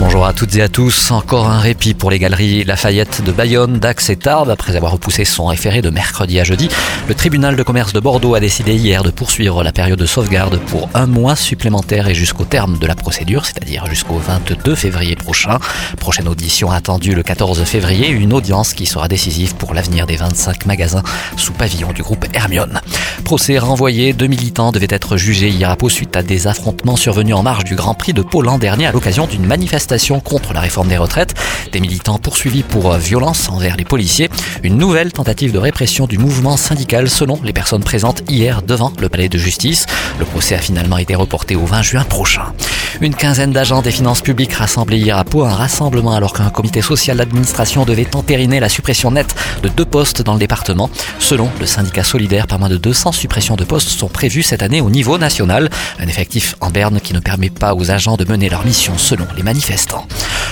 Bonjour à toutes et à tous. Encore un répit pour les galeries Lafayette de Bayonne, Dax et Tarbes. Après avoir repoussé son référé de mercredi à jeudi, le tribunal de commerce de Bordeaux a décidé hier de poursuivre la période de sauvegarde pour un mois supplémentaire et jusqu'au terme de la procédure, c'est-à-dire jusqu'au 22 février prochain. Prochaine audition attendue le 14 février, une audience qui sera décisive pour l'avenir des 25 magasins sous pavillon du groupe Hermione. Procès renvoyé, deux militants devaient être jugés hier à Pau suite à des affrontements survenus en marge du Grand Prix de Pau l'an dernier à l'occasion d'une manifestation contre la réforme des retraites. Des militants poursuivis pour euh, violence envers les policiers. Une nouvelle tentative de répression du mouvement syndical selon les personnes présentes hier devant le palais de justice. Le procès a finalement été reporté au 20 juin prochain. Une quinzaine d'agents des finances publiques rassemblés hier à Pau, un rassemblement alors qu'un comité social d'administration devait entériner la suppression nette de deux postes dans le département. Selon le syndicat solidaire, pas moins de 200 suppressions de postes sont prévues cette année au niveau national. Un effectif en berne qui ne permet pas aux agents de mener leur mission selon les manifestants.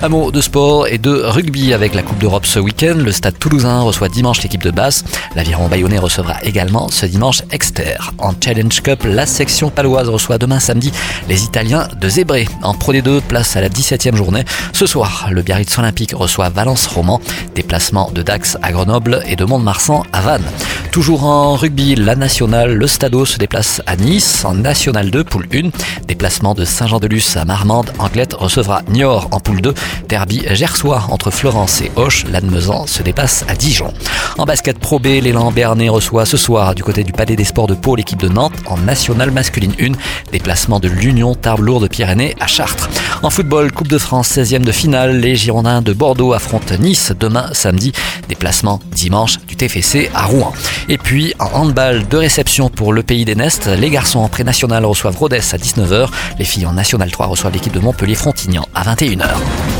Un mot de sport et de rugby avec la Coupe d'Europe ce week-end. Le stade toulousain reçoit dimanche l'équipe de Basse. L'aviron bayonnais recevra également ce dimanche Exter. En Challenge Cup, la section paloise reçoit demain samedi les Italiens de Zébré. En Pro D2, place à la 17e journée. Ce soir, le Biarritz Olympique reçoit Valence Roman. Déplacement de Dax à Grenoble et de Mont-de-Marsan à Vannes. Toujours en rugby, la nationale, le Stadeau se déplace à Nice en National 2, poule 1. Déplacement de Saint-Jean-de-Luz à Marmande. Anglette recevra Niort en poule 2. Derby gersois entre Florence et Hoche. Lannemezan se dépasse à Dijon. En basket Pro B, l'élan Bernet reçoit ce soir du côté du Palais des Sports de Pau l'équipe de Nantes en National masculine 1. Déplacement de l'Union Tarbes-Lourdes-Pyrénées à Chartres. En football, Coupe de France 16e de finale, les Girondins de Bordeaux affrontent Nice demain samedi. Déplacement dimanche du TFC à Rouen. Et puis en handball de réception pour le pays des Nestes, les garçons en pré-national reçoivent Rodez à 19h, les filles en national 3 reçoivent l'équipe de Montpellier-Frontignan à 21h.